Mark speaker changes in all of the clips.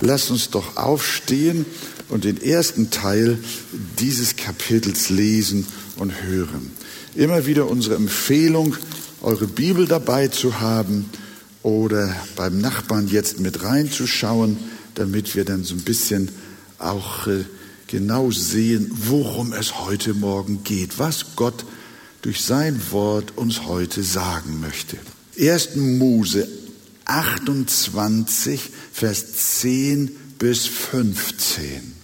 Speaker 1: Lasst uns doch aufstehen und den ersten Teil dieses Kapitels lesen und hören. Immer wieder unsere Empfehlung, eure Bibel dabei zu haben oder beim Nachbarn jetzt mit reinzuschauen, damit wir dann so ein bisschen auch äh, genau sehen, worum es heute Morgen geht, was Gott durch sein Wort uns heute sagen möchte. 1. Mose 28, Vers 10 bis 15.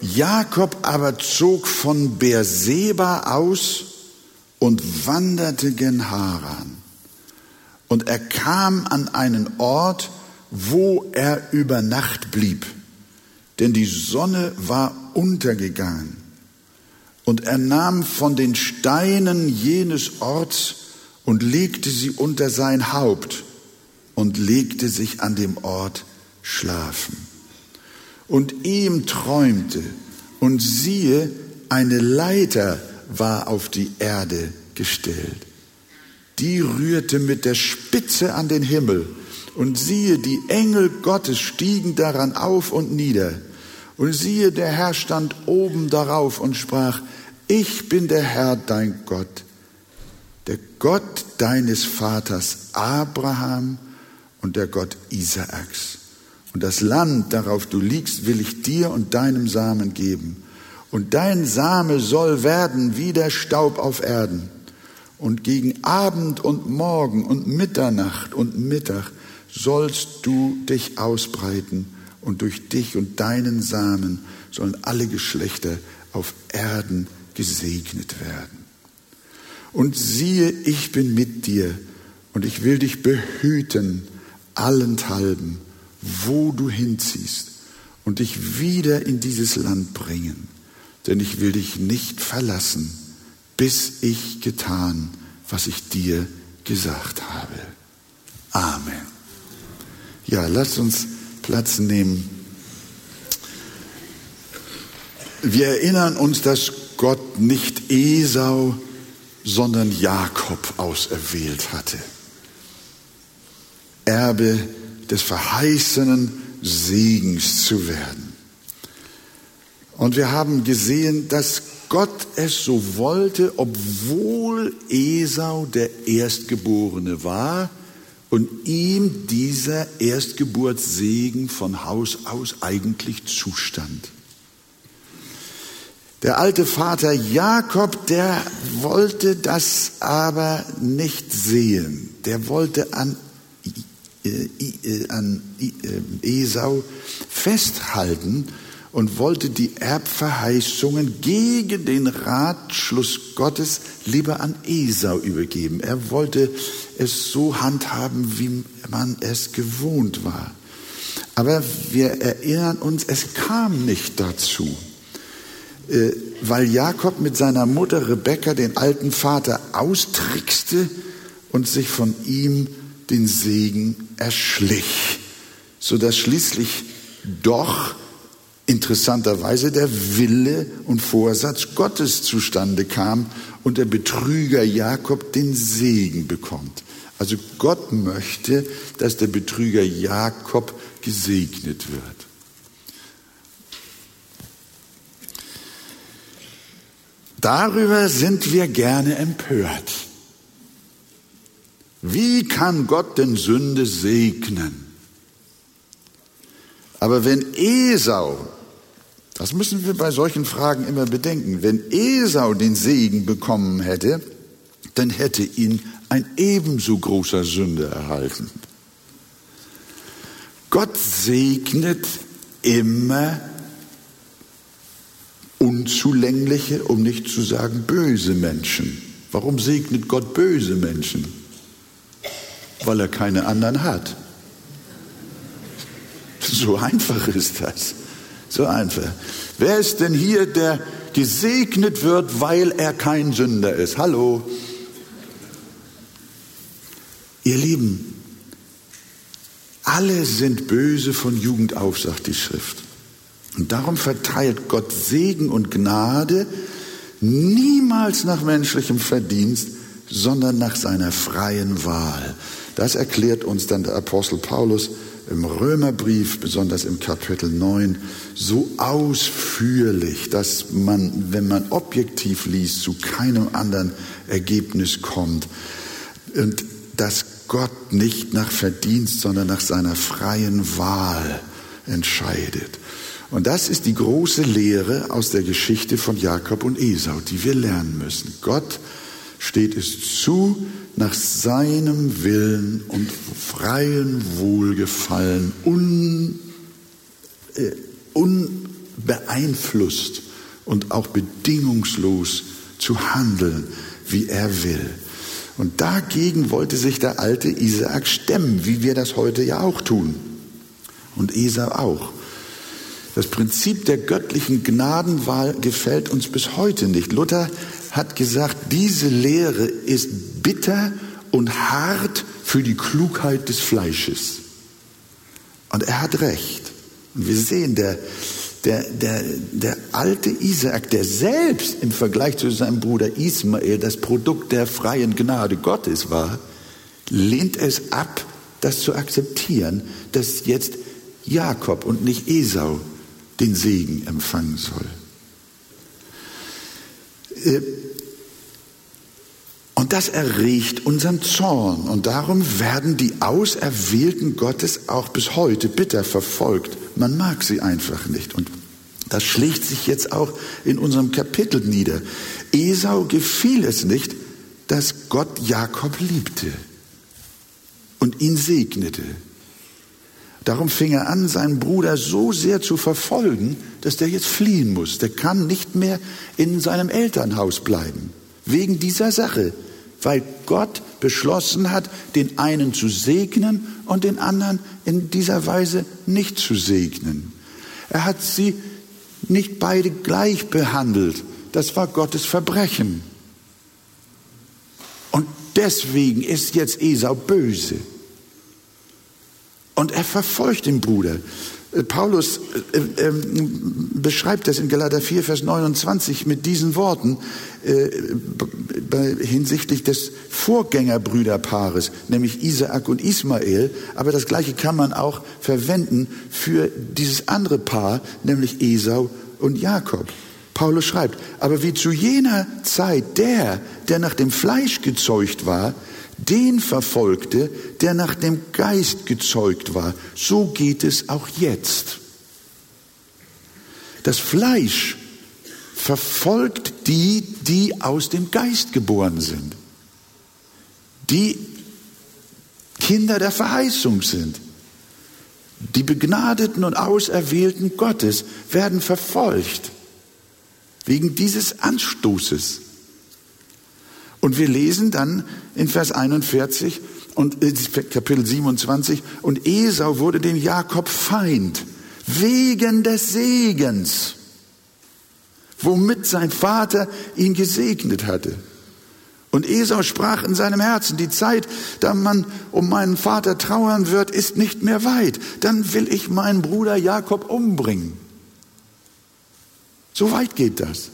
Speaker 1: Jakob aber zog von Beerseba aus und wanderte gen Haran. Und er kam an einen Ort, wo er über Nacht blieb, denn die Sonne war untergegangen. Und er nahm von den Steinen jenes Orts und legte sie unter sein Haupt und legte sich an dem Ort schlafen. Und ihm träumte, und siehe, eine Leiter war auf die Erde gestellt. Die rührte mit der Spitze an den Himmel, und siehe, die Engel Gottes stiegen daran auf und nieder. Und siehe, der Herr stand oben darauf und sprach, ich bin der Herr dein Gott, der Gott deines Vaters Abraham und der Gott Isaaks. Und das Land, darauf du liegst, will ich dir und deinem Samen geben. Und dein Same soll werden wie der Staub auf Erden. Und gegen Abend und Morgen und Mitternacht und Mittag sollst du dich ausbreiten. Und durch dich und deinen Samen sollen alle Geschlechter auf Erden gesegnet werden. Und siehe, ich bin mit dir und ich will dich behüten allenthalben, wo du hinziehst und dich wieder in dieses Land bringen. Denn ich will dich nicht verlassen, bis ich getan, was ich dir gesagt habe. Amen. Ja, lass uns Platz nehmen. Wir erinnern uns, dass Gott nicht Esau, sondern Jakob auserwählt hatte. Erbe des verheißenen Segens zu werden. Und wir haben gesehen, dass Gott es so wollte, obwohl Esau der Erstgeborene war und ihm dieser Erstgeburtssegen von Haus aus eigentlich zustand. Der alte Vater Jakob, der wollte das aber nicht sehen. Der wollte an äh, an äh, Esau festhalten und wollte die Erbverheißungen gegen den Ratschluss Gottes lieber an Esau übergeben. Er wollte es so handhaben, wie man es gewohnt war. Aber wir erinnern uns, es kam nicht dazu, äh, weil Jakob mit seiner Mutter Rebekka den alten Vater austrickste und sich von ihm den Segen erschlich, so dass schließlich doch interessanterweise der Wille und Vorsatz Gottes zustande kam und der Betrüger Jakob den Segen bekommt. Also Gott möchte, dass der Betrüger Jakob gesegnet wird. Darüber sind wir gerne empört. Wie kann Gott denn Sünde segnen? Aber wenn Esau, das müssen wir bei solchen Fragen immer bedenken, wenn Esau den Segen bekommen hätte, dann hätte ihn ein ebenso großer Sünder erhalten. Gott segnet immer unzulängliche, um nicht zu sagen böse Menschen. Warum segnet Gott böse Menschen? weil er keine anderen hat. So einfach ist das. So einfach. Wer ist denn hier, der gesegnet wird, weil er kein Sünder ist? Hallo. Ihr Lieben, alle sind böse von Jugend auf, sagt die Schrift. Und darum verteilt Gott Segen und Gnade niemals nach menschlichem Verdienst, sondern nach seiner freien Wahl. Das erklärt uns dann der Apostel Paulus im Römerbrief, besonders im Kapitel 9, so ausführlich, dass man, wenn man objektiv liest, zu keinem anderen Ergebnis kommt. Und dass Gott nicht nach Verdienst, sondern nach seiner freien Wahl entscheidet. Und das ist die große Lehre aus der Geschichte von Jakob und Esau, die wir lernen müssen. Gott steht es zu, nach seinem Willen und freien Wohlgefallen un, äh, unbeeinflusst und auch bedingungslos zu handeln, wie er will. Und dagegen wollte sich der alte Isaak stemmen, wie wir das heute ja auch tun. Und Esau auch. Das Prinzip der göttlichen Gnadenwahl gefällt uns bis heute nicht. Luther hat gesagt, diese Lehre ist bitter und hart für die Klugheit des Fleisches. Und er hat recht. Und wir sehen, der, der, der, der alte Isaak, der selbst im Vergleich zu seinem Bruder Ismael das Produkt der freien Gnade Gottes war, lehnt es ab, das zu akzeptieren, dass jetzt Jakob und nicht Esau den Segen empfangen soll. Äh, und das erregt unseren Zorn. Und darum werden die Auserwählten Gottes auch bis heute bitter verfolgt. Man mag sie einfach nicht. Und das schlägt sich jetzt auch in unserem Kapitel nieder. Esau gefiel es nicht, dass Gott Jakob liebte und ihn segnete. Darum fing er an, seinen Bruder so sehr zu verfolgen, dass der jetzt fliehen muss. Der kann nicht mehr in seinem Elternhaus bleiben. Wegen dieser Sache. Weil Gott beschlossen hat, den einen zu segnen und den anderen in dieser Weise nicht zu segnen. Er hat sie nicht beide gleich behandelt. Das war Gottes Verbrechen. Und deswegen ist jetzt Esau böse. Und er verfolgt den Bruder. Äh, Paulus äh, äh, beschreibt das in Galater 4, Vers 29 mit diesen Worten äh, hinsichtlich des Vorgängerbrüderpaares, nämlich Isaak und Ismael. Aber das Gleiche kann man auch verwenden für dieses andere Paar, nämlich Esau und Jakob. Paulus schreibt, aber wie zu jener Zeit der, der nach dem Fleisch gezeugt war, den verfolgte, der nach dem Geist gezeugt war. So geht es auch jetzt. Das Fleisch verfolgt die, die aus dem Geist geboren sind, die Kinder der Verheißung sind. Die Begnadeten und Auserwählten Gottes werden verfolgt wegen dieses Anstoßes. Und wir lesen dann in Vers 41 und äh, Kapitel 27, und Esau wurde dem Jakob Feind wegen des Segens, womit sein Vater ihn gesegnet hatte. Und Esau sprach in seinem Herzen, die Zeit, da man um meinen Vater trauern wird, ist nicht mehr weit. Dann will ich meinen Bruder Jakob umbringen. So weit geht das.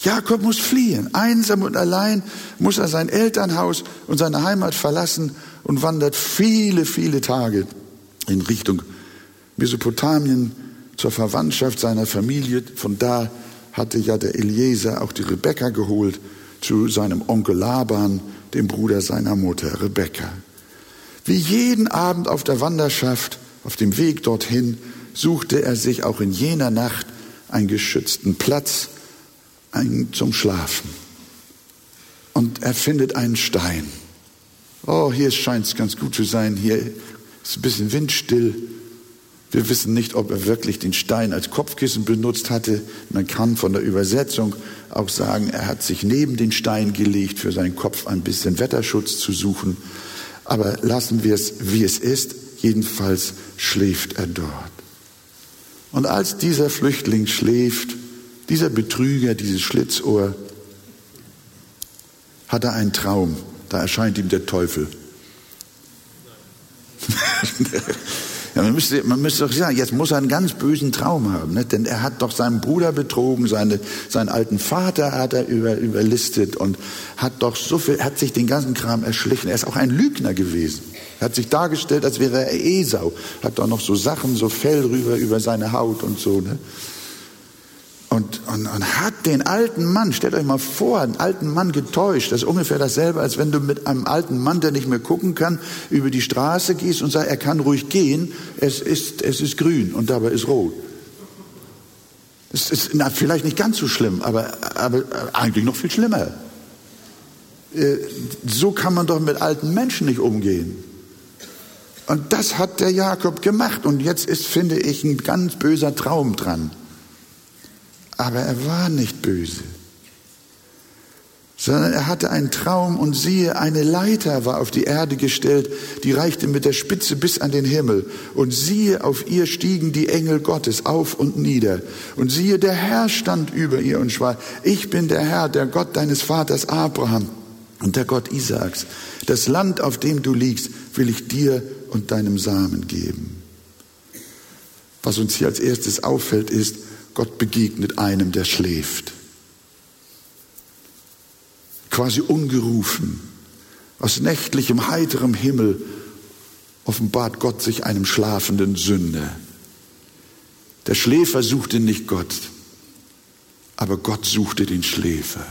Speaker 1: Jakob muss fliehen. Einsam und allein muss er sein Elternhaus und seine Heimat verlassen und wandert viele, viele Tage in Richtung Mesopotamien zur Verwandtschaft seiner Familie. Von da hatte ja der Eliezer auch die Rebekka geholt zu seinem Onkel Laban, dem Bruder seiner Mutter Rebekka. Wie jeden Abend auf der Wanderschaft, auf dem Weg dorthin, suchte er sich auch in jener Nacht einen geschützten Platz, ein, zum Schlafen. Und er findet einen Stein. Oh, hier scheint es ganz gut zu sein. Hier ist ein bisschen windstill. Wir wissen nicht, ob er wirklich den Stein als Kopfkissen benutzt hatte. Man kann von der Übersetzung auch sagen, er hat sich neben den Stein gelegt, für seinen Kopf ein bisschen Wetterschutz zu suchen. Aber lassen wir es, wie es ist. Jedenfalls schläft er dort. Und als dieser Flüchtling schläft, dieser Betrüger, dieses Schlitzohr, hat er einen Traum. Da erscheint ihm der Teufel. ja, man, müsste, man müsste doch sagen, jetzt muss er einen ganz bösen Traum haben, ne? denn er hat doch seinen Bruder betrogen, seine, seinen alten Vater hat er über, überlistet und hat doch so viel, hat sich den ganzen Kram erschlichen. Er ist auch ein Lügner gewesen. Er hat sich dargestellt, als wäre er Esau. Hat doch noch so Sachen, so Fell rüber über seine Haut und so. Ne? Und, und, und hat den alten Mann, stellt euch mal vor, einen alten Mann getäuscht. Das ist ungefähr dasselbe, als wenn du mit einem alten Mann, der nicht mehr gucken kann, über die Straße gehst und sagst, er kann ruhig gehen, es ist, es ist grün und dabei ist rot. Das ist na, vielleicht nicht ganz so schlimm, aber, aber eigentlich noch viel schlimmer. Äh, so kann man doch mit alten Menschen nicht umgehen. Und das hat der Jakob gemacht. Und jetzt ist, finde ich, ein ganz böser Traum dran. Aber er war nicht böse, sondern er hatte einen Traum und siehe, eine Leiter war auf die Erde gestellt, die reichte mit der Spitze bis an den Himmel. Und siehe, auf ihr stiegen die Engel Gottes auf und nieder. Und siehe, der Herr stand über ihr und sprach, ich bin der Herr, der Gott deines Vaters Abraham und der Gott Isaaks. Das Land, auf dem du liegst, will ich dir und deinem Samen geben. Was uns hier als erstes auffällt, ist, Gott begegnet einem, der schläft. Quasi ungerufen, aus nächtlichem, heiterem Himmel offenbart Gott sich einem schlafenden Sünder. Der Schläfer suchte nicht Gott, aber Gott suchte den Schläfer.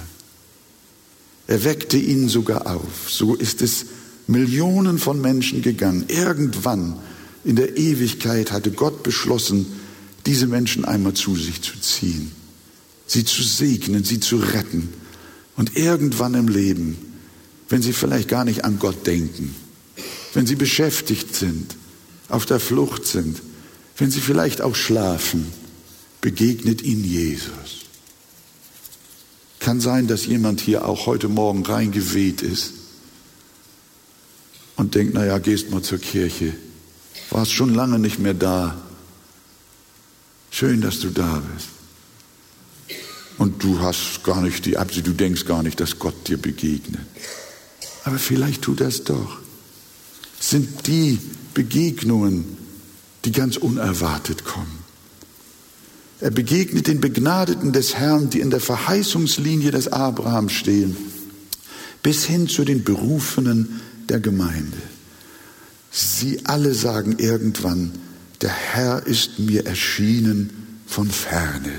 Speaker 1: Er weckte ihn sogar auf. So ist es Millionen von Menschen gegangen. Irgendwann in der Ewigkeit hatte Gott beschlossen, diese Menschen einmal zu sich zu ziehen, sie zu segnen, sie zu retten. Und irgendwann im Leben, wenn sie vielleicht gar nicht an Gott denken, wenn sie beschäftigt sind, auf der Flucht sind, wenn sie vielleicht auch schlafen, begegnet ihnen Jesus. Kann sein, dass jemand hier auch heute Morgen reingeweht ist und denkt, naja, gehst mal zur Kirche, warst schon lange nicht mehr da, Schön, dass du da bist. Und du hast gar nicht die Absicht, du denkst gar nicht, dass Gott dir begegnet. Aber vielleicht tut es doch. Es sind die Begegnungen, die ganz unerwartet kommen. Er begegnet den Begnadeten des Herrn, die in der Verheißungslinie des Abraham stehen, bis hin zu den Berufenen der Gemeinde. Sie alle sagen irgendwann, der Herr ist mir erschienen von ferne.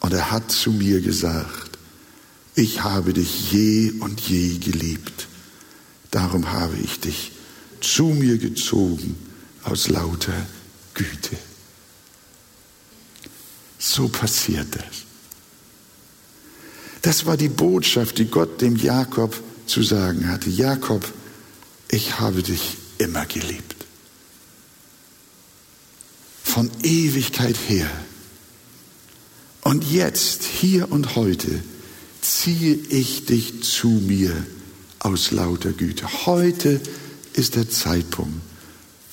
Speaker 1: Und er hat zu mir gesagt, ich habe dich je und je geliebt. Darum habe ich dich zu mir gezogen aus lauter Güte. So passiert das. Das war die Botschaft, die Gott dem Jakob zu sagen hatte. Jakob, ich habe dich immer geliebt von Ewigkeit her. Und jetzt, hier und heute, ziehe ich dich zu mir aus lauter Güte. Heute ist der Zeitpunkt,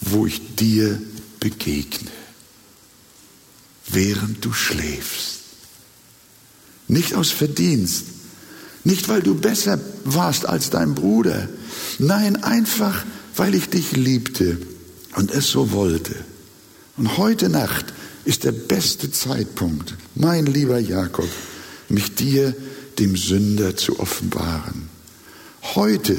Speaker 1: wo ich dir begegne, während du schläfst. Nicht aus Verdienst, nicht weil du besser warst als dein Bruder, nein, einfach weil ich dich liebte und es so wollte. Und heute Nacht ist der beste Zeitpunkt, mein lieber Jakob, mich dir, dem Sünder, zu offenbaren. Heute,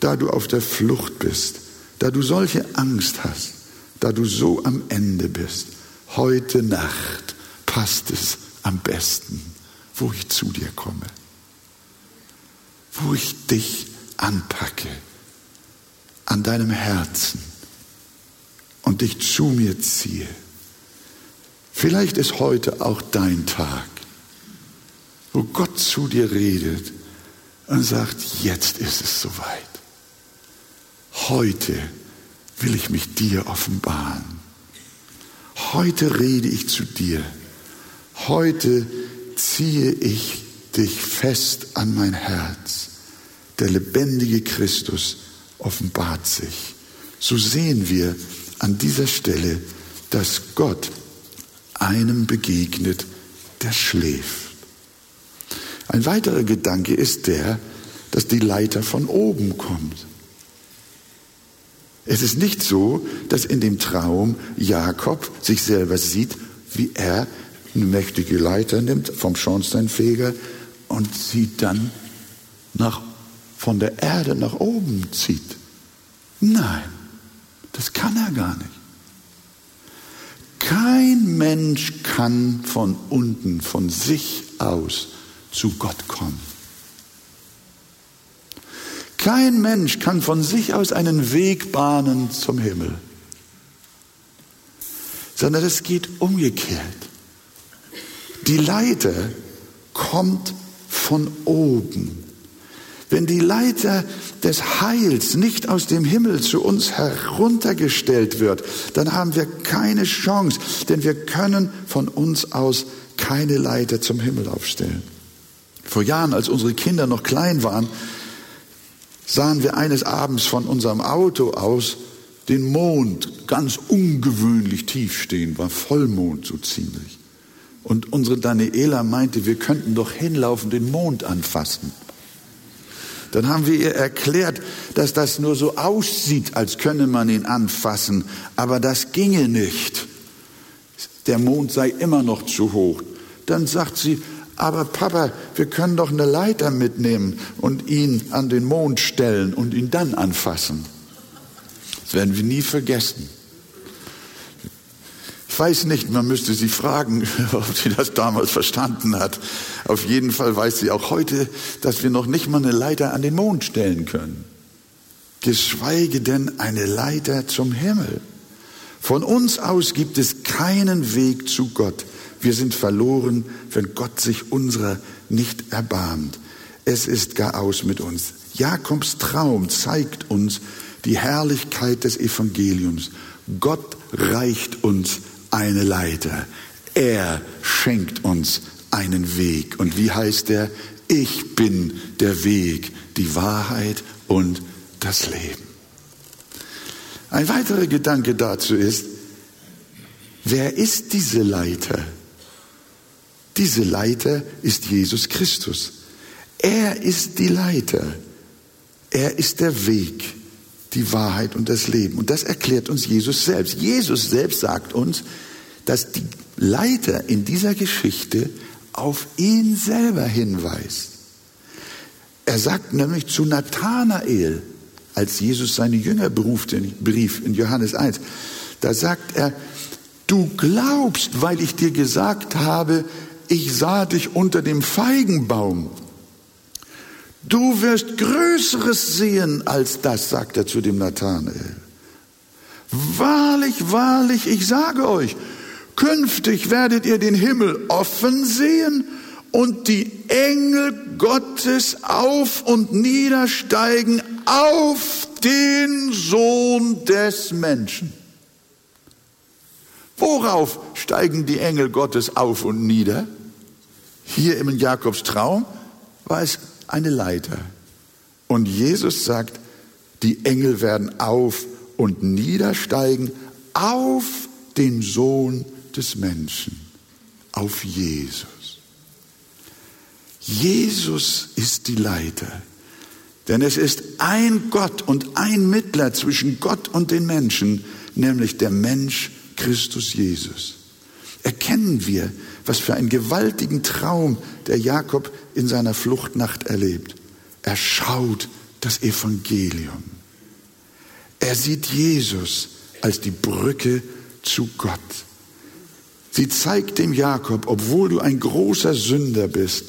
Speaker 1: da du auf der Flucht bist, da du solche Angst hast, da du so am Ende bist, heute Nacht passt es am besten, wo ich zu dir komme, wo ich dich anpacke, an deinem Herzen und dich zu mir ziehe. Vielleicht ist heute auch dein Tag, wo Gott zu dir redet und sagt, jetzt ist es soweit. Heute will ich mich dir offenbaren. Heute rede ich zu dir. Heute ziehe ich dich fest an mein Herz. Der lebendige Christus offenbart sich. So sehen wir, an dieser Stelle, dass Gott einem begegnet, der schläft. Ein weiterer Gedanke ist der, dass die Leiter von oben kommt. Es ist nicht so, dass in dem Traum Jakob sich selber sieht, wie er eine mächtige Leiter nimmt vom Schornsteinfeger und sie dann nach, von der Erde nach oben zieht. Nein, das kann er gar nicht. Kein Mensch kann von unten, von sich aus zu Gott kommen. Kein Mensch kann von sich aus einen Weg bahnen zum Himmel, sondern es geht umgekehrt. Die Leiter kommt von oben. Wenn die Leiter des Heils nicht aus dem Himmel zu uns heruntergestellt wird, dann haben wir keine Chance, denn wir können von uns aus keine Leiter zum Himmel aufstellen. Vor Jahren, als unsere Kinder noch klein waren, sahen wir eines Abends von unserem Auto aus den Mond ganz ungewöhnlich tief stehen, war Vollmond so ziemlich. Und unsere Daniela meinte, wir könnten doch hinlaufen, den Mond anfassen. Dann haben wir ihr erklärt, dass das nur so aussieht, als könne man ihn anfassen, aber das ginge nicht. Der Mond sei immer noch zu hoch. Dann sagt sie, aber Papa, wir können doch eine Leiter mitnehmen und ihn an den Mond stellen und ihn dann anfassen. Das werden wir nie vergessen. Ich weiß nicht, man müsste sie fragen, ob sie das damals verstanden hat. Auf jeden Fall weiß sie auch heute, dass wir noch nicht mal eine Leiter an den Mond stellen können. Geschweige denn eine Leiter zum Himmel. Von uns aus gibt es keinen Weg zu Gott. Wir sind verloren, wenn Gott sich unserer nicht erbarmt. Es ist gar aus mit uns. Jakobs Traum zeigt uns die Herrlichkeit des Evangeliums. Gott reicht uns eine Leiter. Er schenkt uns einen Weg. Und wie heißt er? Ich bin der Weg, die Wahrheit und das Leben. Ein weiterer Gedanke dazu ist, wer ist diese Leiter? Diese Leiter ist Jesus Christus. Er ist die Leiter. Er ist der Weg, die Wahrheit und das Leben. Und das erklärt uns Jesus selbst. Jesus selbst sagt uns, dass die Leiter in dieser Geschichte auf ihn selber hinweist. Er sagt nämlich zu Nathanael, als Jesus seine Jünger beruft, Brief in Johannes 1, da sagt er, du glaubst, weil ich dir gesagt habe, ich sah dich unter dem Feigenbaum. Du wirst Größeres sehen als das, sagt er zu dem Nathanael. Wahrlich, wahrlich, ich sage euch, Künftig werdet ihr den Himmel offen sehen und die Engel Gottes auf und niedersteigen auf den Sohn des Menschen. Worauf steigen die Engel Gottes auf und nieder? Hier im Jakobs Traum war es eine Leiter. Und Jesus sagt, die Engel werden auf und niedersteigen auf den Sohn des Menschen auf Jesus. Jesus ist die Leiter, denn es ist ein Gott und ein Mittler zwischen Gott und den Menschen, nämlich der Mensch Christus Jesus. Erkennen wir, was für einen gewaltigen Traum der Jakob in seiner Fluchtnacht erlebt. Er schaut das Evangelium. Er sieht Jesus als die Brücke zu Gott. Sie zeigt dem Jakob, obwohl du ein großer Sünder bist,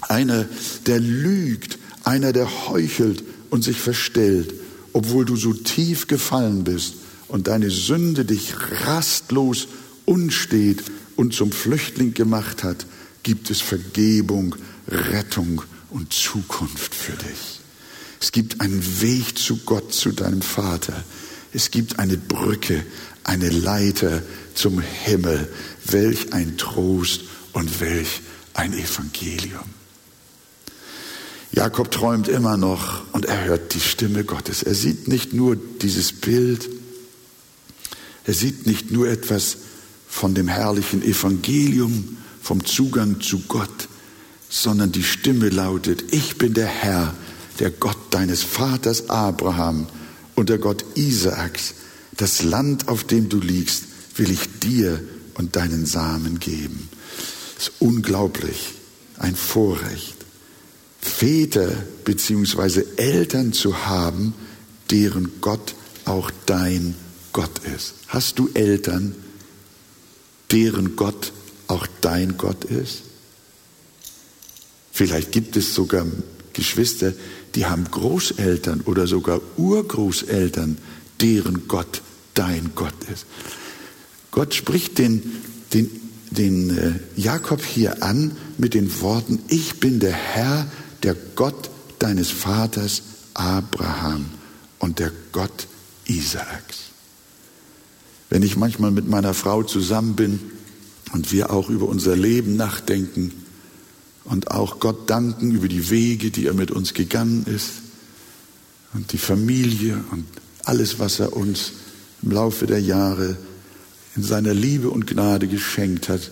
Speaker 1: einer, der lügt, einer, der heuchelt und sich verstellt, obwohl du so tief gefallen bist und deine Sünde dich rastlos unstet und zum Flüchtling gemacht hat, gibt es Vergebung, Rettung und Zukunft für dich. Es gibt einen Weg zu Gott, zu deinem Vater. Es gibt eine Brücke, eine Leiter zum Himmel. Welch ein Trost und welch ein Evangelium. Jakob träumt immer noch und er hört die Stimme Gottes. Er sieht nicht nur dieses Bild, er sieht nicht nur etwas von dem herrlichen Evangelium, vom Zugang zu Gott, sondern die Stimme lautet, ich bin der Herr, der Gott deines Vaters Abraham und der Gott Isaaks. Das Land, auf dem du liegst, will ich dir und deinen Samen geben. Das ist unglaublich, ein Vorrecht. Väter beziehungsweise Eltern zu haben, deren Gott auch dein Gott ist. Hast du Eltern, deren Gott auch dein Gott ist? Vielleicht gibt es sogar Geschwister, die haben Großeltern oder sogar Urgroßeltern, deren Gott dein Gott ist. Gott spricht den, den, den äh, Jakob hier an mit den Worten, ich bin der Herr, der Gott deines Vaters Abraham und der Gott Isaaks. Wenn ich manchmal mit meiner Frau zusammen bin und wir auch über unser Leben nachdenken und auch Gott danken über die Wege, die er mit uns gegangen ist und die Familie und alles, was er uns im Laufe der Jahre in seiner Liebe und Gnade geschenkt hat,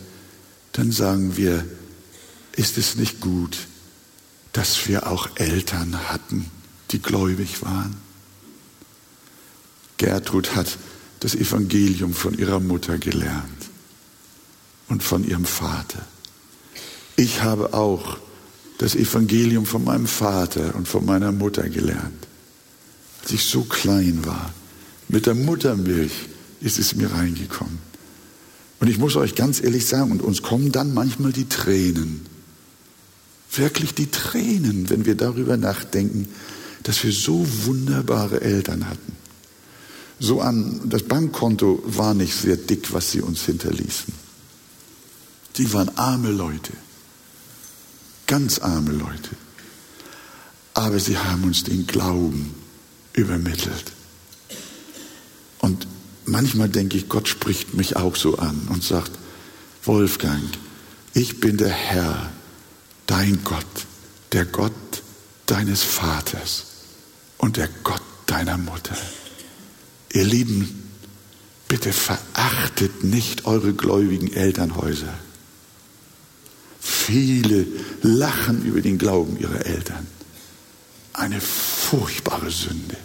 Speaker 1: dann sagen wir, ist es nicht gut, dass wir auch Eltern hatten, die gläubig waren? Gertrud hat das Evangelium von ihrer Mutter gelernt und von ihrem Vater. Ich habe auch das Evangelium von meinem Vater und von meiner Mutter gelernt. Als ich so klein war, mit der Muttermilch ist es mir reingekommen. Und ich muss euch ganz ehrlich sagen, und uns kommen dann manchmal die Tränen. Wirklich die Tränen, wenn wir darüber nachdenken, dass wir so wunderbare Eltern hatten. So an, das Bankkonto war nicht sehr dick, was sie uns hinterließen. Sie waren arme Leute. Ganz arme Leute. Aber sie haben uns den Glauben übermittelt. Und manchmal denke ich, Gott spricht mich auch so an und sagt, Wolfgang, ich bin der Herr, dein Gott, der Gott deines Vaters und der Gott deiner Mutter. Ihr Lieben, bitte verachtet nicht eure gläubigen Elternhäuser. Viele lachen über den Glauben ihrer Eltern. Eine furchtbare Sünde.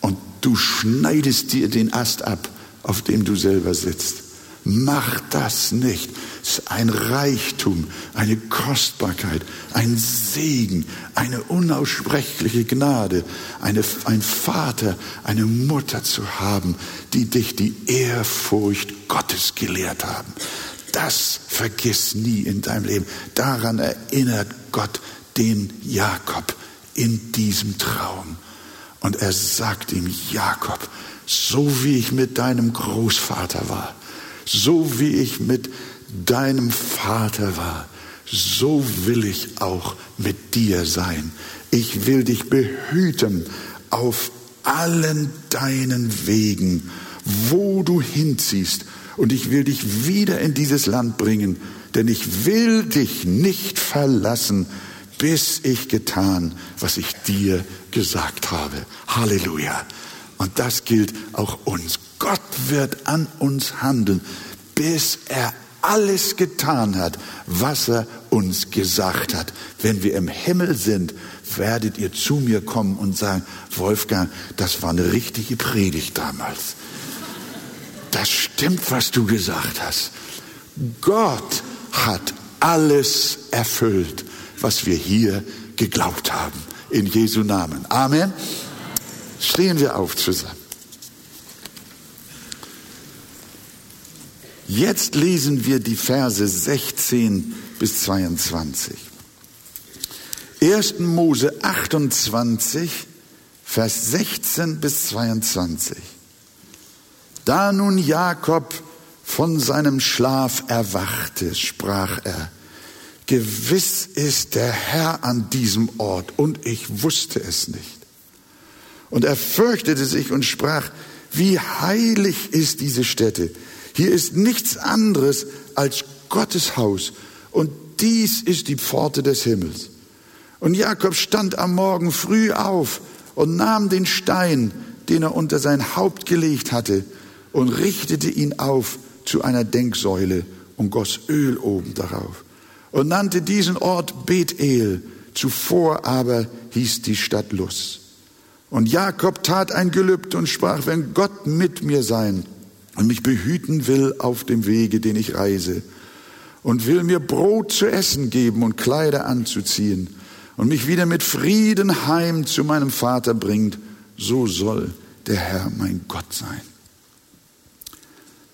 Speaker 1: Und du schneidest dir den Ast ab, auf dem du selber sitzt. Mach das nicht. Es ist ein Reichtum, eine Kostbarkeit, ein Segen, eine unaussprechliche Gnade, eine, ein Vater, eine Mutter zu haben, die dich die Ehrfurcht Gottes gelehrt haben. Das vergiss nie in deinem Leben. Daran erinnert Gott den Jakob in diesem Traum. Und er sagt ihm, Jakob, so wie ich mit deinem Großvater war, so wie ich mit deinem Vater war, so will ich auch mit dir sein. Ich will dich behüten auf allen deinen Wegen, wo du hinziehst und ich will dich wieder in dieses Land bringen, denn ich will dich nicht verlassen, bis ich getan, was ich dir gesagt habe. Halleluja. Und das gilt auch uns. Gott wird an uns handeln, bis er alles getan hat, was er uns gesagt hat. Wenn wir im Himmel sind, werdet ihr zu mir kommen und sagen, Wolfgang, das war eine richtige Predigt damals das stimmt, was du gesagt hast. Gott hat alles erfüllt, was wir hier geglaubt haben. In Jesu Namen. Amen. Stehen wir auf zusammen. Jetzt lesen wir die Verse 16 bis 22. 1. Mose 28, Vers 16 bis 22. Da nun Jakob von seinem Schlaf erwachte, sprach er, Gewiss ist der Herr an diesem Ort, und ich wusste es nicht. Und er fürchtete sich und sprach, wie heilig ist diese Stätte. Hier ist nichts anderes als Gottes Haus, und dies ist die Pforte des Himmels. Und Jakob stand am Morgen früh auf und nahm den Stein, den er unter sein Haupt gelegt hatte, und richtete ihn auf zu einer Denksäule und goss Öl oben darauf und nannte diesen Ort Bethel, zuvor aber hieß die Stadt Luz. Und Jakob tat ein Gelübde und sprach, wenn Gott mit mir sein und mich behüten will auf dem Wege, den ich reise, und will mir Brot zu essen geben und Kleider anzuziehen und mich wieder mit Frieden heim zu meinem Vater bringt, so soll der Herr mein Gott sein.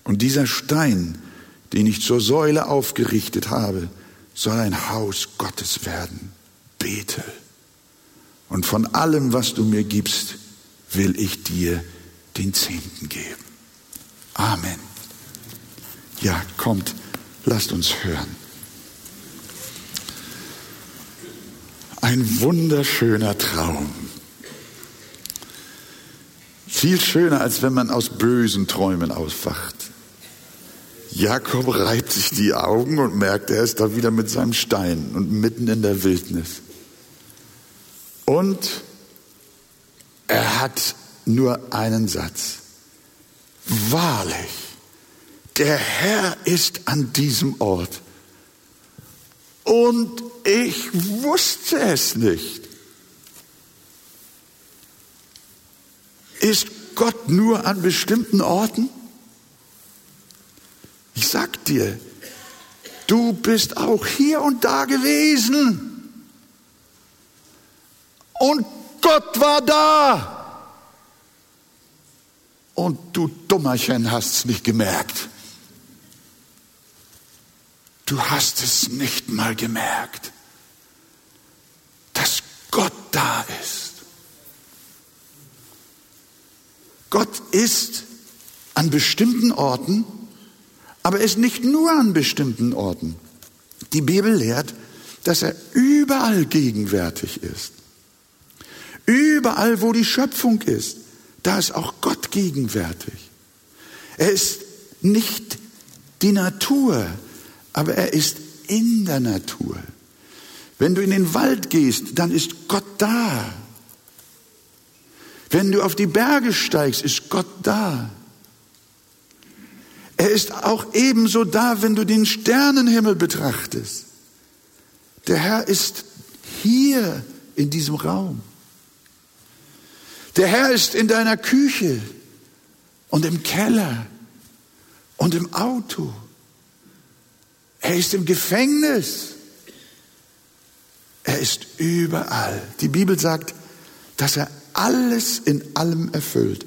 Speaker 1: Und dieser Stein, den ich zur Säule aufgerichtet habe, soll ein Haus Gottes werden. Bete. Und von allem, was du mir gibst, will ich dir den Zehnten geben. Amen. Ja, kommt, lasst uns hören. Ein wunderschöner Traum. Viel schöner, als wenn man aus bösen Träumen aufwacht. Jakob reibt sich die Augen und merkt, er ist da wieder mit seinem Stein und mitten in der Wildnis. Und er hat nur einen Satz. Wahrlich, der Herr ist an diesem Ort. Und ich wusste es nicht. Ist Gott nur an bestimmten Orten? Ich sag dir, du bist auch hier und da gewesen. Und Gott war da. Und du Dummerchen hast es nicht gemerkt. Du hast es nicht mal gemerkt, dass Gott da ist. Gott ist an bestimmten Orten, aber ist nicht nur an bestimmten Orten. Die Bibel lehrt, dass er überall gegenwärtig ist. Überall, wo die Schöpfung ist, da ist auch Gott gegenwärtig. Er ist nicht die Natur, aber er ist in der Natur. Wenn du in den Wald gehst, dann ist Gott da. Wenn du auf die Berge steigst, ist Gott da. Er ist auch ebenso da, wenn du den Sternenhimmel betrachtest. Der Herr ist hier in diesem Raum. Der Herr ist in deiner Küche und im Keller und im Auto. Er ist im Gefängnis. Er ist überall. Die Bibel sagt, dass er alles in allem erfüllt.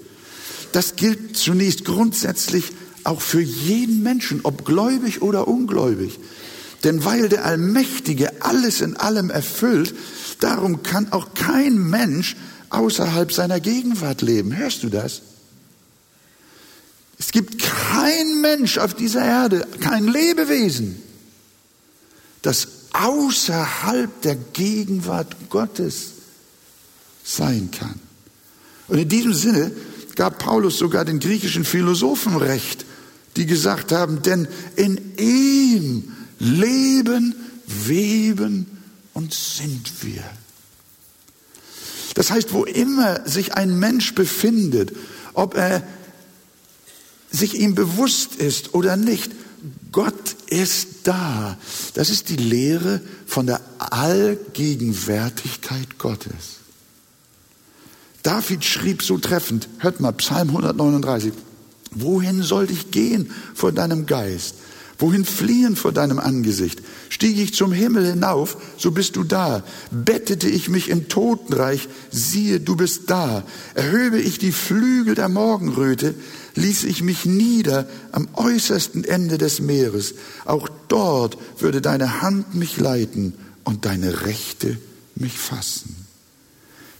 Speaker 1: Das gilt zunächst grundsätzlich auch für jeden Menschen, ob gläubig oder ungläubig. Denn weil der Allmächtige alles in allem erfüllt, darum kann auch kein Mensch außerhalb seiner Gegenwart leben. Hörst du das? Es gibt kein Mensch auf dieser Erde, kein Lebewesen, das außerhalb der Gegenwart Gottes sein kann. Und in diesem Sinne gab Paulus sogar den griechischen Philosophen recht, die gesagt haben, denn in ihm leben, weben und sind wir. Das heißt, wo immer sich ein Mensch befindet, ob er sich ihm bewusst ist oder nicht, Gott ist da. Das ist die Lehre von der Allgegenwärtigkeit Gottes. David schrieb so treffend, hört mal, Psalm 139, wohin soll ich gehen vor deinem Geist? Wohin fliehen vor deinem Angesicht? Stieg ich zum Himmel hinauf, so bist du da. Bettete ich mich im Totenreich, siehe, du bist da. Erhöbe ich die Flügel der Morgenröte, ließ ich mich nieder am äußersten Ende des Meeres. Auch dort würde deine Hand mich leiten und deine Rechte mich fassen.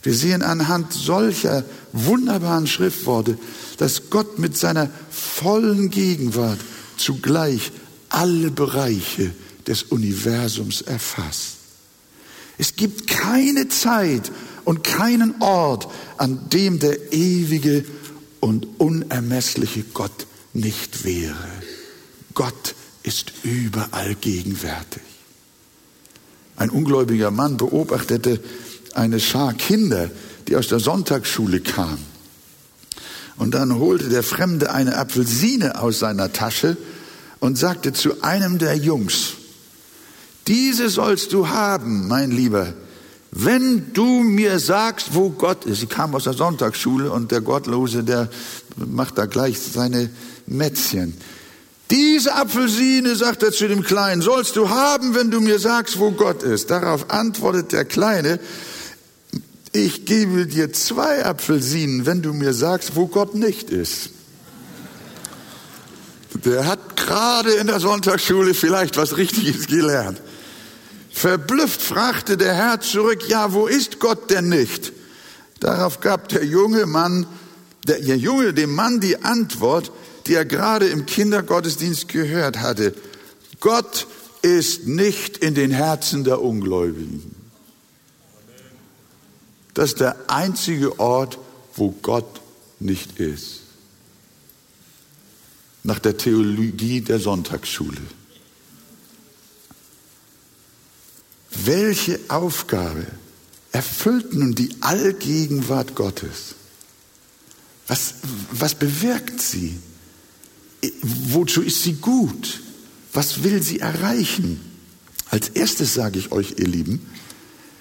Speaker 1: Wir sehen anhand solcher wunderbaren Schriftworte, dass Gott mit seiner vollen Gegenwart zugleich alle Bereiche des Universums erfasst. Es gibt keine Zeit und keinen Ort, an dem der ewige und unermessliche Gott nicht wäre. Gott ist überall gegenwärtig. Ein ungläubiger Mann beobachtete eine Schar Kinder, die aus der Sonntagsschule kamen. Und dann holte der Fremde eine Apfelsine aus seiner Tasche und sagte zu einem der Jungs, diese sollst du haben, mein Lieber, wenn du mir sagst, wo Gott ist. Sie kam aus der Sonntagsschule und der Gottlose, der macht da gleich seine Mätzchen. Diese Apfelsine, sagt er zu dem Kleinen, sollst du haben, wenn du mir sagst, wo Gott ist. Darauf antwortet der Kleine, ich gebe dir zwei Apfelsinen, wenn du mir sagst, wo Gott nicht ist. Der hat gerade in der Sonntagsschule vielleicht was Richtiges gelernt. Verblüfft fragte der Herr zurück, ja, wo ist Gott denn nicht? Darauf gab der junge Mann, der, der Junge dem Mann die Antwort, die er gerade im Kindergottesdienst gehört hatte. Gott ist nicht in den Herzen der Ungläubigen. Das ist der einzige Ort, wo Gott nicht ist. Nach der Theologie der Sonntagsschule. Welche Aufgabe erfüllt nun die Allgegenwart Gottes? Was, was bewirkt sie? Wozu ist sie gut? Was will sie erreichen? Als erstes sage ich euch, ihr Lieben,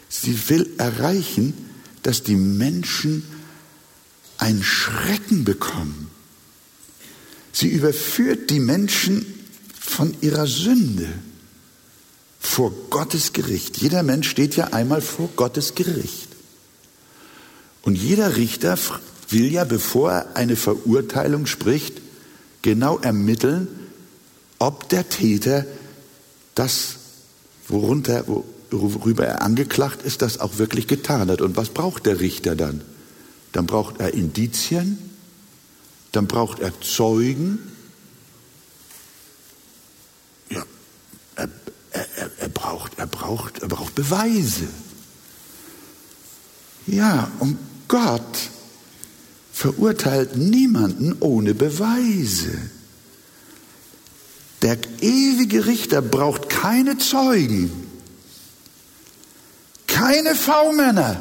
Speaker 1: sie will erreichen, dass die Menschen ein Schrecken bekommen. Sie überführt die Menschen von ihrer Sünde vor Gottes Gericht. Jeder Mensch steht ja einmal vor Gottes Gericht. Und jeder Richter will ja, bevor er eine Verurteilung spricht, genau ermitteln, ob der Täter das, worunter, worüber er angeklagt ist, das auch wirklich getan hat. Und was braucht der Richter dann? Dann braucht er Indizien, dann braucht er Zeugen. Ja, er, er, er, braucht, er, braucht, er braucht Beweise. Ja, und Gott verurteilt niemanden ohne Beweise. Der ewige Richter braucht keine Zeugen, keine V-Männer,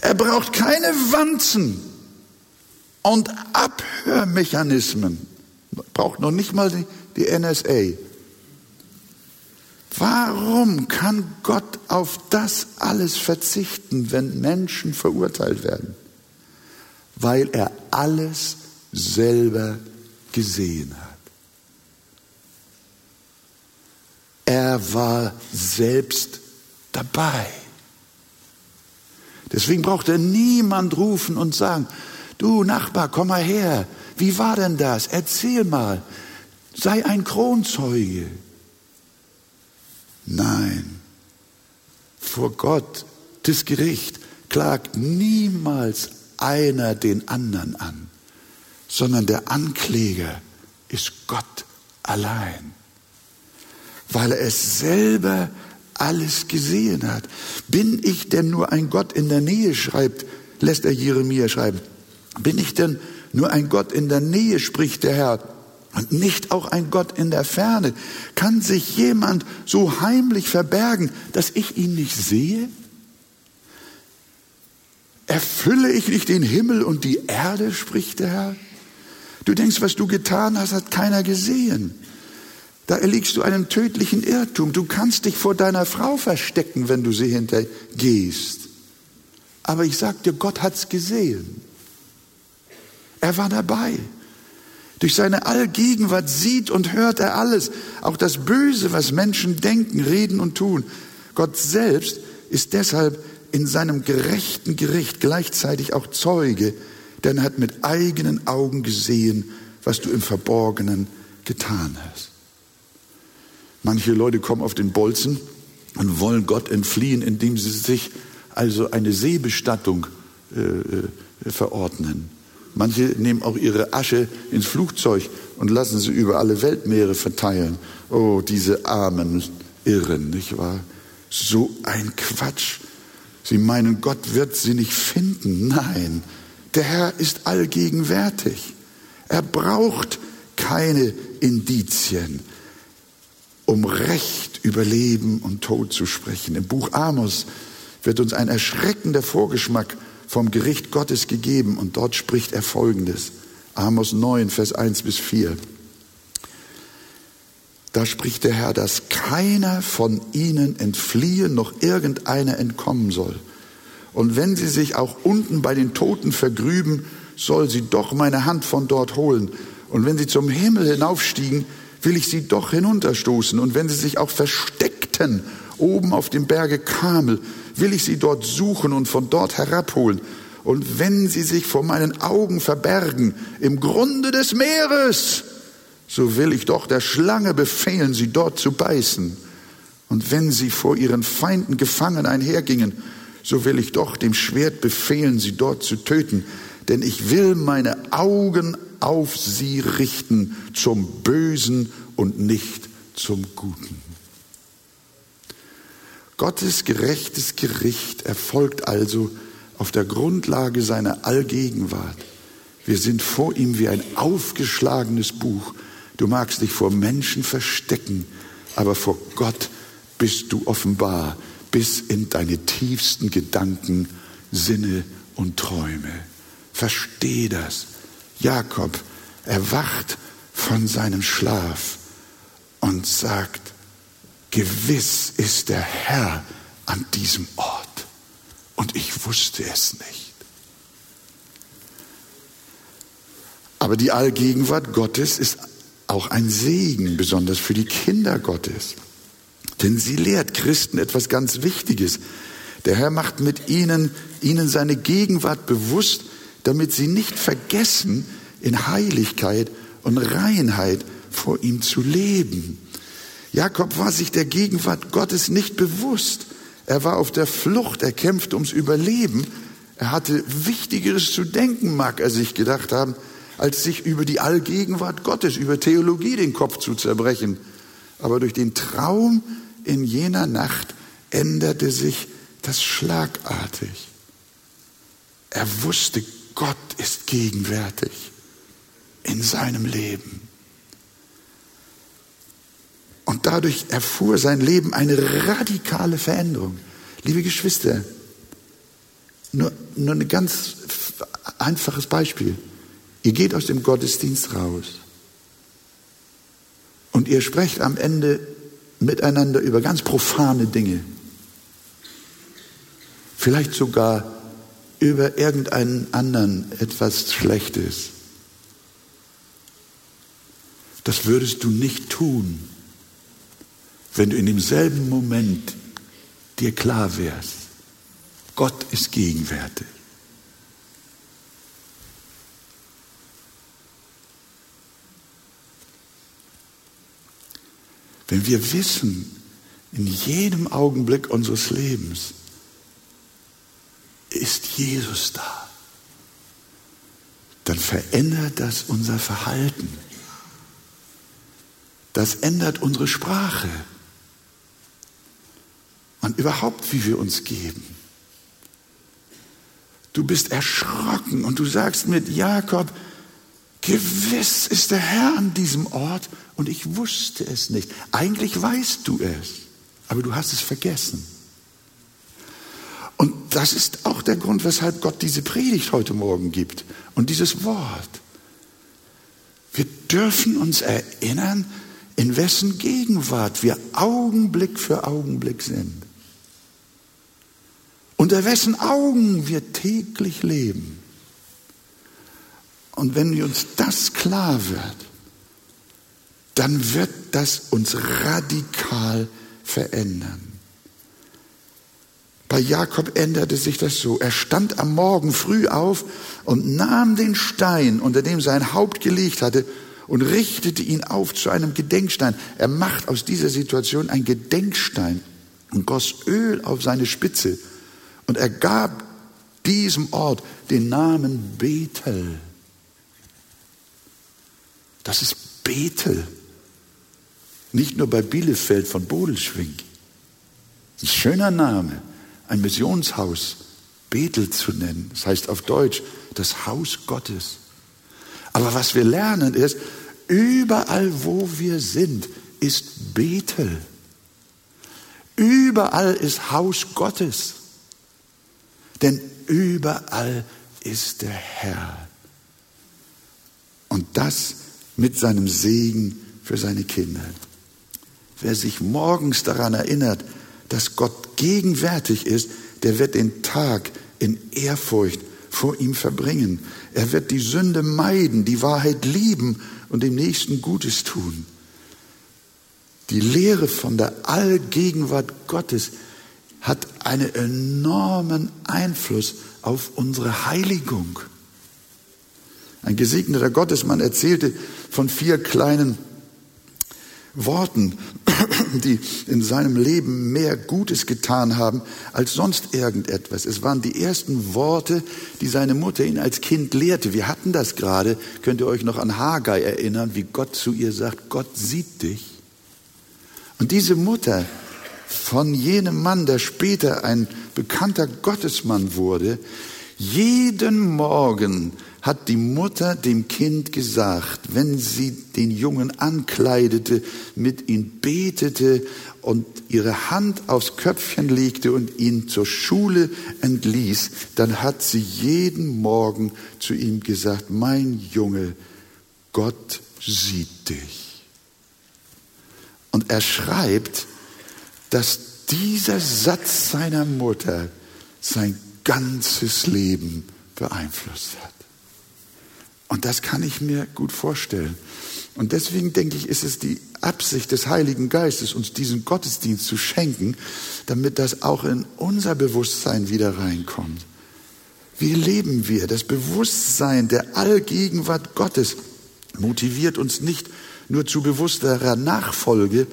Speaker 1: er braucht keine Wanzen und Abhörmechanismen, braucht noch nicht mal die, die NSA. Warum kann Gott auf das alles verzichten, wenn Menschen verurteilt werden? Weil er alles selber gesehen hat. Er war selbst dabei. Deswegen braucht er niemand rufen und sagen, du Nachbar, komm mal her, wie war denn das? Erzähl mal, sei ein Kronzeuge. Nein, vor Gott, das Gericht, klagt niemals einer den anderen an, sondern der Ankläger ist Gott allein weil er es selber alles gesehen hat. Bin ich denn nur ein Gott in der Nähe, schreibt, lässt er Jeremia schreiben. Bin ich denn nur ein Gott in der Nähe, spricht der Herr, und nicht auch ein Gott in der Ferne? Kann sich jemand so heimlich verbergen, dass ich ihn nicht sehe? Erfülle ich nicht den Himmel und die Erde, spricht der Herr? Du denkst, was du getan hast, hat keiner gesehen. Da erliegst du einem tödlichen Irrtum. Du kannst dich vor deiner Frau verstecken, wenn du sie hintergehst. Aber ich sag dir, Gott hat's gesehen. Er war dabei. Durch seine Allgegenwart sieht und hört er alles, auch das Böse, was Menschen denken, reden und tun. Gott selbst ist deshalb in seinem gerechten Gericht gleichzeitig auch Zeuge, denn er hat mit eigenen Augen gesehen, was du im Verborgenen getan hast. Manche Leute kommen auf den Bolzen und wollen Gott entfliehen, indem sie sich also eine Seebestattung äh, äh, verordnen. Manche nehmen auch ihre Asche ins Flugzeug und lassen sie über alle Weltmeere verteilen. Oh, diese armen Irren, nicht wahr? So ein Quatsch. Sie meinen, Gott wird sie nicht finden. Nein, der Herr ist allgegenwärtig. Er braucht keine Indizien um Recht über Leben und Tod zu sprechen. Im Buch Amos wird uns ein erschreckender Vorgeschmack vom Gericht Gottes gegeben und dort spricht er Folgendes. Amos 9, Vers 1 bis 4. Da spricht der Herr, dass keiner von ihnen entfliehen, noch irgendeiner entkommen soll. Und wenn sie sich auch unten bei den Toten vergrüben, soll sie doch meine Hand von dort holen. Und wenn sie zum Himmel hinaufstiegen, will ich sie doch hinunterstoßen. Und wenn sie sich auch versteckten oben auf dem Berge Kamel, will ich sie dort suchen und von dort herabholen. Und wenn sie sich vor meinen Augen verbergen, im Grunde des Meeres, so will ich doch der Schlange befehlen, sie dort zu beißen. Und wenn sie vor ihren Feinden gefangen einhergingen, so will ich doch dem Schwert befehlen, sie dort zu töten. Denn ich will meine Augen auf sie richten zum Bösen und nicht zum Guten. Gottes gerechtes Gericht erfolgt also auf der Grundlage seiner Allgegenwart. Wir sind vor ihm wie ein aufgeschlagenes Buch. Du magst dich vor Menschen verstecken, aber vor Gott bist du offenbar bis in deine tiefsten Gedanken, Sinne und Träume. Versteh das. Jakob erwacht von seinem Schlaf und sagt, gewiss ist der Herr an diesem Ort. Und ich wusste es nicht. Aber die Allgegenwart Gottes ist auch ein Segen, besonders für die Kinder Gottes. Denn sie lehrt Christen etwas ganz Wichtiges. Der Herr macht mit ihnen, ihnen seine Gegenwart bewusst, damit sie nicht vergessen, in Heiligkeit und Reinheit vor ihm zu leben. Jakob war sich der Gegenwart Gottes nicht bewusst. Er war auf der Flucht, er kämpfte ums Überleben. Er hatte Wichtigeres zu denken, mag er sich gedacht haben, als sich über die Allgegenwart Gottes, über Theologie den Kopf zu zerbrechen. Aber durch den Traum in jener Nacht änderte sich das schlagartig. Er wusste, Gott ist gegenwärtig in seinem Leben. Und dadurch erfuhr sein Leben eine radikale Veränderung. Liebe Geschwister, nur, nur ein ganz einfaches Beispiel. Ihr geht aus dem Gottesdienst raus und ihr sprecht am Ende miteinander über ganz profane Dinge. Vielleicht sogar über irgendeinen anderen etwas Schlechtes. Das würdest du nicht tun, wenn du in demselben Moment dir klar wärst, Gott ist gegenwärtig. Wenn wir wissen, in jedem Augenblick unseres Lebens ist Jesus da, dann verändert das unser Verhalten. Das ändert unsere Sprache und überhaupt, wie wir uns geben. Du bist erschrocken und du sagst mit Jakob, Gewiss ist der Herr an diesem Ort und ich wusste es nicht. Eigentlich weißt du es, aber du hast es vergessen. Und das ist auch der Grund, weshalb Gott diese Predigt heute Morgen gibt und dieses Wort. Wir dürfen uns erinnern, in wessen Gegenwart wir Augenblick für Augenblick sind. Unter wessen Augen wir täglich leben. Und wenn uns das klar wird, dann wird das uns radikal verändern. Bei Jakob änderte sich das so. Er stand am Morgen früh auf und nahm den Stein, unter dem sein Haupt gelegt hatte, und richtete ihn auf zu einem Gedenkstein. Er macht aus dieser Situation einen Gedenkstein und goss Öl auf seine Spitze. Und er gab diesem Ort den Namen Bethel. Das ist Bethel. Nicht nur bei Bielefeld von Bodelschwing. Ein schöner Name, ein Missionshaus, Bethel zu nennen. Das heißt auf Deutsch das Haus Gottes. Aber was wir lernen ist, überall wo wir sind, ist Bethel. Überall ist Haus Gottes. Denn überall ist der Herr. Und das mit seinem Segen für seine Kinder. Wer sich morgens daran erinnert, dass Gott gegenwärtig ist, der wird den Tag in Ehrfurcht vor ihm verbringen. Er wird die Sünde meiden, die Wahrheit lieben und dem Nächsten Gutes tun. Die Lehre von der Allgegenwart Gottes hat einen enormen Einfluss auf unsere Heiligung. Ein gesegneter Gottesmann erzählte von vier kleinen Worten, die in seinem Leben mehr Gutes getan haben als sonst irgendetwas. Es waren die ersten Worte, die seine Mutter ihn als Kind lehrte. Wir hatten das gerade. Könnt ihr euch noch an Haggai erinnern, wie Gott zu ihr sagt, Gott sieht dich. Und diese Mutter von jenem Mann, der später ein bekannter Gottesmann wurde, jeden Morgen hat die Mutter dem Kind gesagt, wenn sie den Jungen ankleidete, mit ihm betete und ihre Hand aufs Köpfchen legte und ihn zur Schule entließ, dann hat sie jeden Morgen zu ihm gesagt, mein Junge, Gott sieht dich. Und er schreibt, dass dieser Satz seiner Mutter sein ganzes Leben beeinflusst hat. Und das kann ich mir gut vorstellen. Und deswegen denke ich, ist es die Absicht des Heiligen Geistes, uns diesen Gottesdienst zu schenken, damit das auch in unser Bewusstsein wieder reinkommt. Wie leben wir? Das Bewusstsein der Allgegenwart Gottes motiviert uns nicht nur zu bewussterer Nachfolge,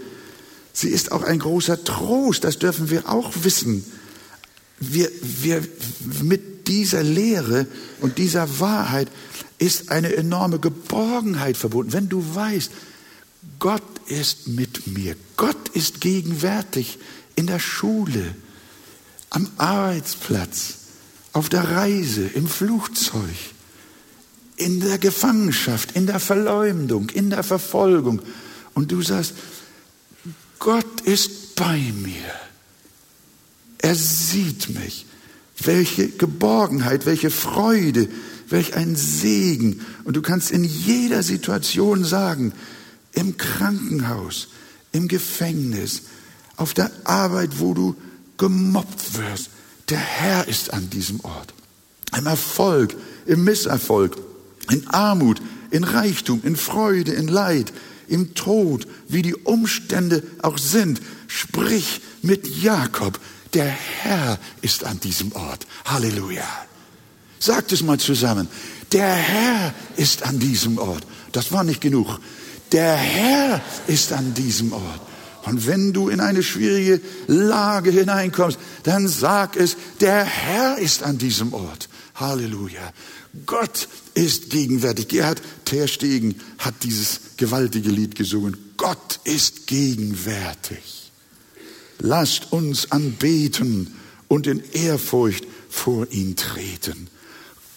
Speaker 1: sie ist auch ein großer Trost, das dürfen wir auch wissen. Wir, wir, mit dieser Lehre und dieser Wahrheit ist eine enorme Geborgenheit verbunden. Wenn du weißt, Gott ist mit mir, Gott ist gegenwärtig in der Schule, am Arbeitsplatz, auf der Reise, im Flugzeug, in der Gefangenschaft, in der Verleumdung, in der Verfolgung. Und du sagst, Gott ist bei mir. Er sieht mich. Welche Geborgenheit, welche Freude, welch ein Segen. Und du kannst in jeder Situation sagen, im Krankenhaus, im Gefängnis, auf der Arbeit, wo du gemobbt wirst, der Herr ist an diesem Ort. Im Erfolg, im Misserfolg, in Armut, in Reichtum, in Freude, in Leid, im Tod, wie die Umstände auch sind. Sprich mit Jakob, der Herr ist an diesem Ort. Halleluja. Sagt es mal zusammen. Der Herr ist an diesem Ort. Das war nicht genug. Der Herr ist an diesem Ort. Und wenn du in eine schwierige Lage hineinkommst, dann sag es, der Herr ist an diesem Ort. Halleluja. Gott ist gegenwärtig. Gerhard Terstegen hat dieses gewaltige Lied gesungen. Gott ist gegenwärtig. Lasst uns anbeten und in Ehrfurcht vor ihn treten.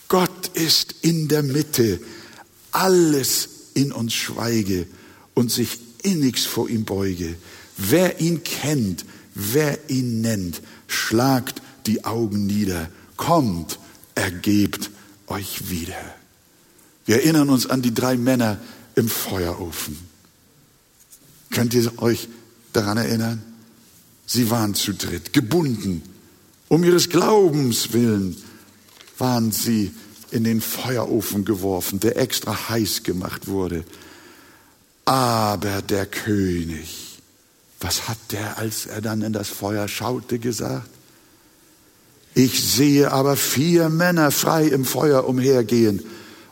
Speaker 1: Gott ist in der Mitte, alles in uns schweige und sich innigst vor ihm beuge. Wer ihn kennt, wer ihn nennt, schlagt die Augen nieder, kommt, ergebt euch wieder. Wir erinnern uns an die drei Männer im Feuerofen. Könnt ihr euch daran erinnern? Sie waren zu dritt, gebunden, um ihres Glaubens willen waren sie in den Feuerofen geworfen, der extra heiß gemacht wurde. Aber der König, was hat der, als er dann in das Feuer schaute, gesagt? Ich sehe aber vier Männer frei im Feuer umhergehen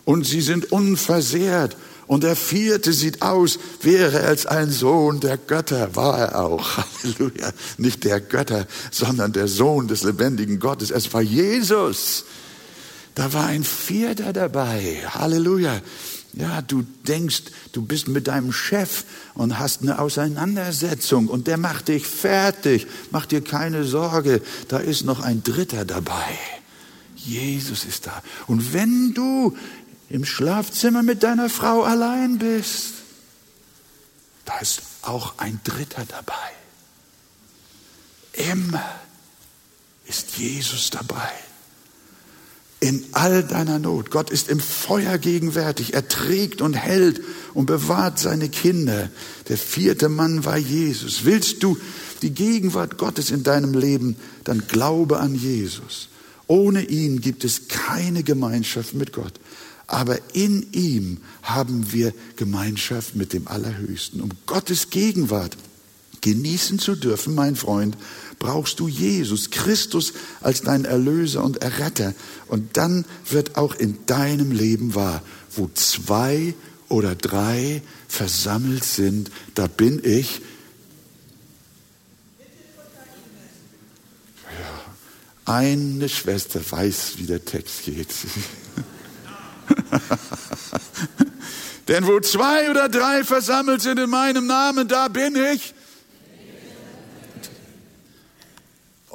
Speaker 1: und sie sind unversehrt. Und der vierte sieht aus, wäre als ein Sohn der Götter, war er auch. Halleluja. Nicht der Götter, sondern der Sohn des lebendigen Gottes. Es war Jesus. Da war ein Vierter dabei. Halleluja. Ja, du denkst, du bist mit deinem Chef und hast eine Auseinandersetzung und der macht dich fertig. Mach dir keine Sorge, da ist noch ein Dritter dabei. Jesus ist da. Und wenn du im Schlafzimmer mit deiner Frau allein bist, da ist auch ein Dritter dabei. Immer ist Jesus dabei in all deiner Not. Gott ist im Feuer gegenwärtig. Er trägt und hält und bewahrt seine Kinder. Der vierte Mann war Jesus. Willst du die Gegenwart Gottes in deinem Leben, dann glaube an Jesus. Ohne ihn gibt es keine Gemeinschaft mit Gott. Aber in ihm haben wir Gemeinschaft mit dem Allerhöchsten. Um Gottes Gegenwart genießen zu dürfen, mein Freund, brauchst du Jesus Christus als dein Erlöser und Erretter. Und dann wird auch in deinem Leben wahr, wo zwei oder drei versammelt sind, da bin ich. Ja, eine Schwester weiß, wie der Text geht. Denn wo zwei oder drei versammelt sind in meinem Namen, da bin ich.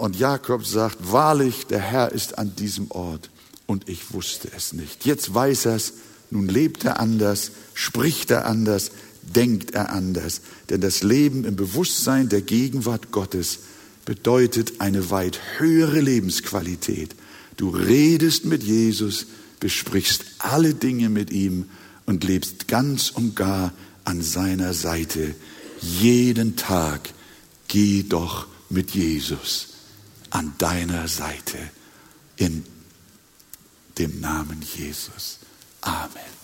Speaker 1: Und Jakob sagt, wahrlich, der Herr ist an diesem Ort. Und ich wusste es nicht. Jetzt weiß er es, nun lebt er anders, spricht er anders, denkt er anders. Denn das Leben im Bewusstsein der Gegenwart Gottes bedeutet eine weit höhere Lebensqualität. Du redest mit Jesus, besprichst alle Dinge mit ihm und lebst ganz und gar an seiner Seite. Jeden Tag geh doch mit Jesus an deiner Seite in dem Namen Jesus. Amen.